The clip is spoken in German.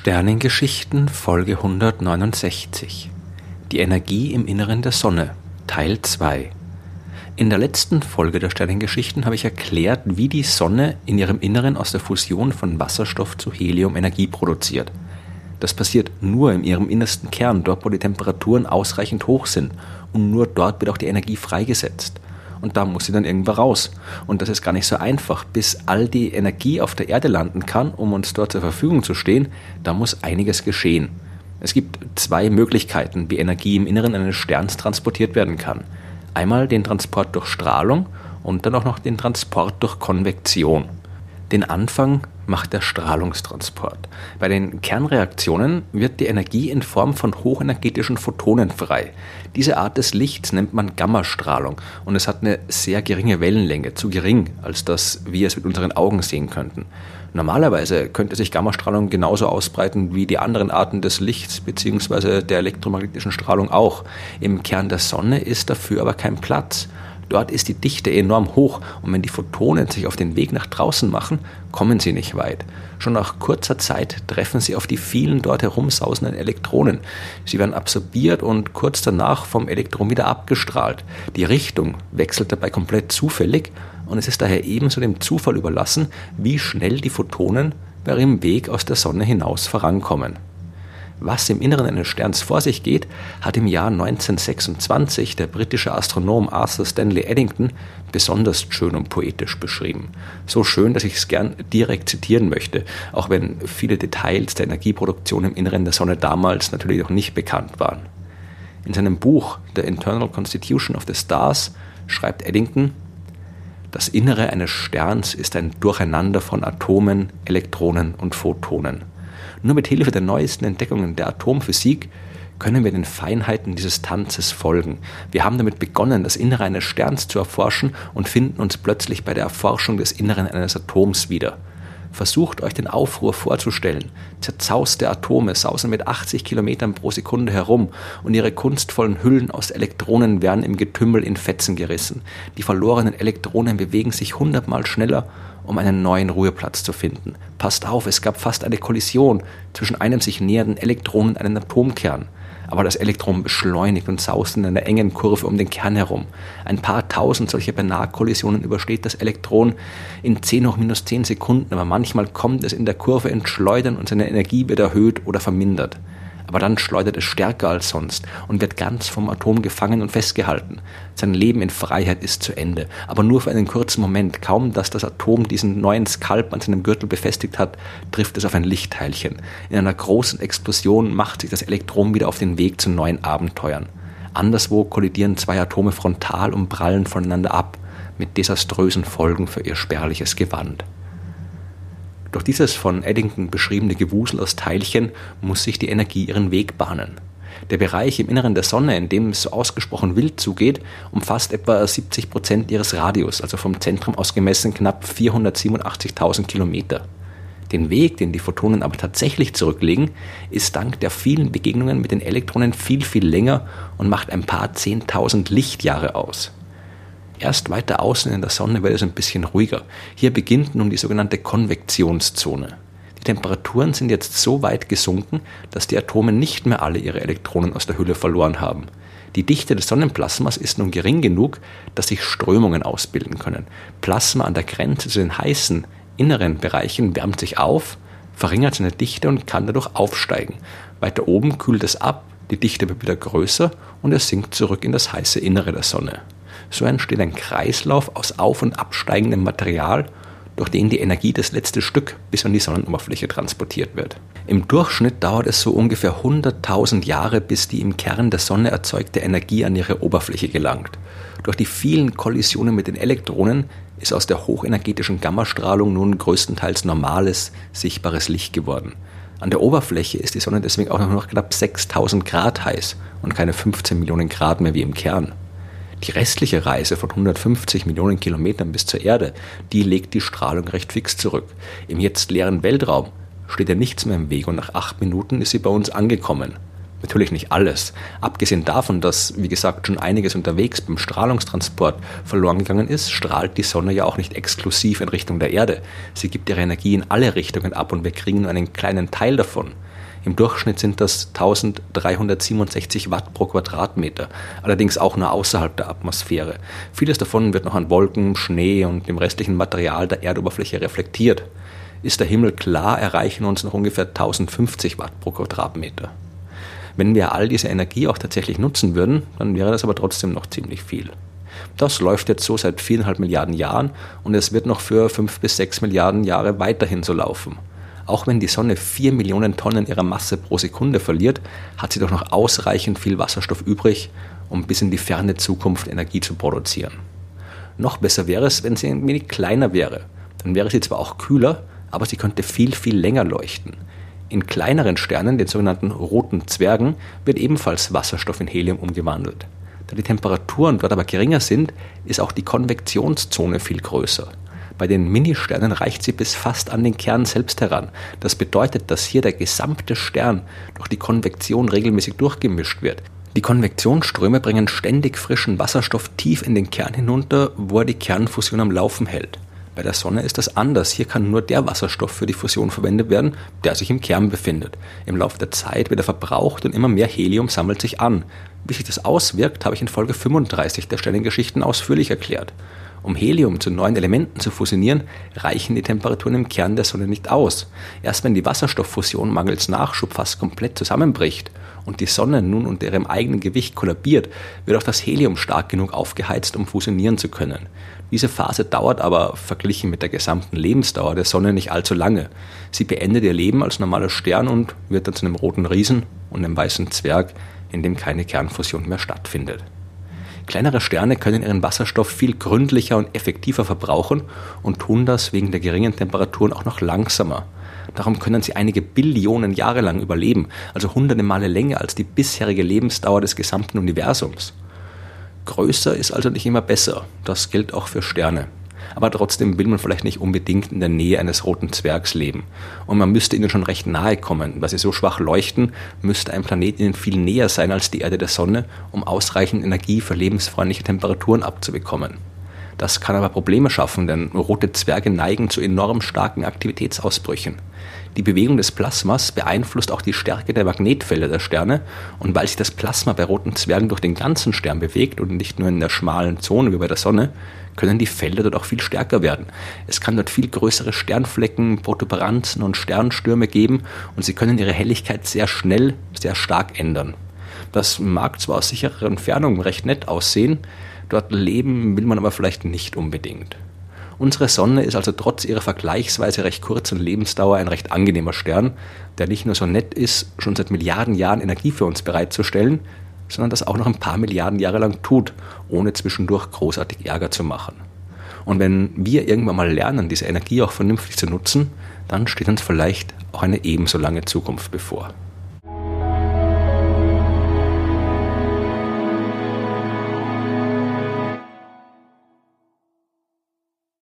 Sternengeschichten Folge 169 Die Energie im Inneren der Sonne Teil 2 In der letzten Folge der Sternengeschichten habe ich erklärt, wie die Sonne in ihrem Inneren aus der Fusion von Wasserstoff zu Helium Energie produziert. Das passiert nur in ihrem innersten Kern, dort wo die Temperaturen ausreichend hoch sind und nur dort wird auch die Energie freigesetzt und da muss sie dann irgendwo raus. Und das ist gar nicht so einfach. Bis all die Energie auf der Erde landen kann, um uns dort zur Verfügung zu stehen, da muss einiges geschehen. Es gibt zwei Möglichkeiten, wie Energie im Inneren eines Sterns transportiert werden kann. Einmal den Transport durch Strahlung und dann auch noch den Transport durch Konvektion. Den Anfang macht der Strahlungstransport. Bei den Kernreaktionen wird die Energie in Form von hochenergetischen Photonen frei. Diese Art des Lichts nennt man Gammastrahlung und es hat eine sehr geringe Wellenlänge, zu gering, als dass wir es mit unseren Augen sehen könnten. Normalerweise könnte sich Gammastrahlung genauso ausbreiten wie die anderen Arten des Lichts bzw. der elektromagnetischen Strahlung auch. Im Kern der Sonne ist dafür aber kein Platz. Dort ist die Dichte enorm hoch und wenn die Photonen sich auf den Weg nach draußen machen, kommen sie nicht weit. Schon nach kurzer Zeit treffen sie auf die vielen dort herumsausenden Elektronen. Sie werden absorbiert und kurz danach vom Elektron wieder abgestrahlt. Die Richtung wechselt dabei komplett zufällig und es ist daher ebenso dem Zufall überlassen, wie schnell die Photonen bei ihrem Weg aus der Sonne hinaus vorankommen was im Inneren eines Sterns vor sich geht, hat im Jahr 1926 der britische Astronom Arthur Stanley Eddington besonders schön und poetisch beschrieben. So schön, dass ich es gern direkt zitieren möchte, auch wenn viele Details der Energieproduktion im Inneren der Sonne damals natürlich noch nicht bekannt waren. In seinem Buch The Internal Constitution of the Stars schreibt Eddington, das Innere eines Sterns ist ein Durcheinander von Atomen, Elektronen und Photonen. Nur mit Hilfe der neuesten Entdeckungen der Atomphysik können wir den Feinheiten dieses Tanzes folgen. Wir haben damit begonnen, das Innere eines Sterns zu erforschen und finden uns plötzlich bei der Erforschung des Inneren eines Atoms wieder. Versucht euch den Aufruhr vorzustellen. Zerzauste Atome sausen mit 80 Kilometern pro Sekunde herum und ihre kunstvollen Hüllen aus Elektronen werden im Getümmel in Fetzen gerissen. Die verlorenen Elektronen bewegen sich hundertmal schneller um einen neuen Ruheplatz zu finden. Passt auf, es gab fast eine Kollision zwischen einem sich nähernden Elektron und einem Atomkern. Aber das Elektron beschleunigt und saust in einer engen Kurve um den Kern herum. Ein paar tausend solcher Beinahe-Kollisionen übersteht das Elektron in 10 hoch minus 10 Sekunden, aber manchmal kommt es in der Kurve ins Schleudern und seine Energie wird erhöht oder vermindert aber dann schleudert es stärker als sonst und wird ganz vom Atom gefangen und festgehalten. Sein Leben in Freiheit ist zu Ende, aber nur für einen kurzen Moment. Kaum, dass das Atom diesen neuen Skalp an seinem Gürtel befestigt hat, trifft es auf ein Lichtteilchen. In einer großen Explosion macht sich das Elektron wieder auf den Weg zu neuen Abenteuern. Anderswo kollidieren zwei Atome frontal und prallen voneinander ab, mit desaströsen Folgen für ihr spärliches Gewand. Durch dieses von Eddington beschriebene Gewusel aus Teilchen muss sich die Energie ihren Weg bahnen. Der Bereich im Inneren der Sonne, in dem es so ausgesprochen wild zugeht, umfasst etwa 70 Prozent ihres Radius, also vom Zentrum aus gemessen knapp 487.000 Kilometer. Den Weg, den die Photonen aber tatsächlich zurücklegen, ist dank der vielen Begegnungen mit den Elektronen viel, viel länger und macht ein paar 10.000 Lichtjahre aus. Erst weiter außen in der Sonne wird es ein bisschen ruhiger. Hier beginnt nun die sogenannte Konvektionszone. Die Temperaturen sind jetzt so weit gesunken, dass die Atome nicht mehr alle ihre Elektronen aus der Hülle verloren haben. Die Dichte des Sonnenplasmas ist nun gering genug, dass sich Strömungen ausbilden können. Plasma an der Grenze zu den heißen inneren Bereichen wärmt sich auf, verringert seine Dichte und kann dadurch aufsteigen. Weiter oben kühlt es ab, die Dichte wird wieder größer und es sinkt zurück in das heiße Innere der Sonne. So entsteht ein Kreislauf aus auf- und absteigendem Material, durch den die Energie das letzte Stück bis an die Sonnenoberfläche transportiert wird. Im Durchschnitt dauert es so ungefähr 100.000 Jahre, bis die im Kern der Sonne erzeugte Energie an ihre Oberfläche gelangt. Durch die vielen Kollisionen mit den Elektronen ist aus der hochenergetischen Gammastrahlung nun größtenteils normales, sichtbares Licht geworden. An der Oberfläche ist die Sonne deswegen auch noch knapp 6000 Grad heiß und keine 15 Millionen Grad mehr wie im Kern. Die restliche Reise von 150 Millionen Kilometern bis zur Erde, die legt die Strahlung recht fix zurück. Im jetzt leeren Weltraum steht ja nichts mehr im Weg und nach acht Minuten ist sie bei uns angekommen. Natürlich nicht alles. Abgesehen davon, dass, wie gesagt, schon einiges unterwegs beim Strahlungstransport verloren gegangen ist, strahlt die Sonne ja auch nicht exklusiv in Richtung der Erde. Sie gibt ihre Energie in alle Richtungen ab und wir kriegen nur einen kleinen Teil davon. Im Durchschnitt sind das 1367 Watt pro Quadratmeter, allerdings auch nur außerhalb der Atmosphäre. Vieles davon wird noch an Wolken, Schnee und dem restlichen Material der Erdoberfläche reflektiert. Ist der Himmel klar, erreichen uns noch ungefähr 1050 Watt pro Quadratmeter. Wenn wir all diese Energie auch tatsächlich nutzen würden, dann wäre das aber trotzdem noch ziemlich viel. Das läuft jetzt so seit viereinhalb Milliarden Jahren und es wird noch für fünf bis sechs Milliarden Jahre weiterhin so laufen. Auch wenn die Sonne vier Millionen Tonnen ihrer Masse pro Sekunde verliert, hat sie doch noch ausreichend viel Wasserstoff übrig, um bis in die ferne Zukunft Energie zu produzieren. Noch besser wäre es, wenn sie ein wenig kleiner wäre. Dann wäre sie zwar auch kühler, aber sie könnte viel, viel länger leuchten. In kleineren Sternen, den sogenannten roten Zwergen, wird ebenfalls Wasserstoff in Helium umgewandelt. Da die Temperaturen dort aber geringer sind, ist auch die Konvektionszone viel größer. Bei den Ministernen reicht sie bis fast an den Kern selbst heran. Das bedeutet, dass hier der gesamte Stern durch die Konvektion regelmäßig durchgemischt wird. Die Konvektionsströme bringen ständig frischen Wasserstoff tief in den Kern hinunter, wo er die Kernfusion am Laufen hält. Bei der Sonne ist das anders. Hier kann nur der Wasserstoff für die Fusion verwendet werden, der sich im Kern befindet. Im Laufe der Zeit wird er verbraucht und immer mehr Helium sammelt sich an. Wie sich das auswirkt, habe ich in Folge 35 der Sternengeschichten ausführlich erklärt. Um Helium zu neuen Elementen zu fusionieren, reichen die Temperaturen im Kern der Sonne nicht aus. Erst wenn die Wasserstofffusion mangels Nachschub fast komplett zusammenbricht und die Sonne nun unter ihrem eigenen Gewicht kollabiert, wird auch das Helium stark genug aufgeheizt, um fusionieren zu können. Diese Phase dauert aber verglichen mit der gesamten Lebensdauer der Sonne nicht allzu lange. Sie beendet ihr Leben als normaler Stern und wird dann zu einem roten Riesen und einem weißen Zwerg, in dem keine Kernfusion mehr stattfindet. Kleinere Sterne können ihren Wasserstoff viel gründlicher und effektiver verbrauchen und tun das wegen der geringen Temperaturen auch noch langsamer. Darum können sie einige Billionen Jahre lang überleben, also hunderte Male länger als die bisherige Lebensdauer des gesamten Universums. Größer ist also nicht immer besser. Das gilt auch für Sterne. Aber trotzdem will man vielleicht nicht unbedingt in der Nähe eines roten Zwergs leben. Und man müsste ihnen schon recht nahe kommen. Weil sie so schwach leuchten, müsste ein Planet ihnen viel näher sein als die Erde der Sonne, um ausreichend Energie für lebensfreundliche Temperaturen abzubekommen. Das kann aber Probleme schaffen, denn rote Zwerge neigen zu enorm starken Aktivitätsausbrüchen. Die Bewegung des Plasmas beeinflusst auch die Stärke der Magnetfelder der Sterne und weil sich das Plasma bei roten Zwergen durch den ganzen Stern bewegt und nicht nur in der schmalen Zone wie bei der Sonne, können die Felder dort auch viel stärker werden. Es kann dort viel größere Sternflecken, Protuberanzen und Sternstürme geben und sie können ihre Helligkeit sehr schnell, sehr stark ändern. Das mag zwar aus sicherer Entfernung recht nett aussehen, dort leben will man aber vielleicht nicht unbedingt. Unsere Sonne ist also trotz ihrer vergleichsweise recht kurzen Lebensdauer ein recht angenehmer Stern, der nicht nur so nett ist, schon seit Milliarden Jahren Energie für uns bereitzustellen, sondern das auch noch ein paar Milliarden Jahre lang tut, ohne zwischendurch großartig Ärger zu machen. Und wenn wir irgendwann mal lernen, diese Energie auch vernünftig zu nutzen, dann steht uns vielleicht auch eine ebenso lange Zukunft bevor.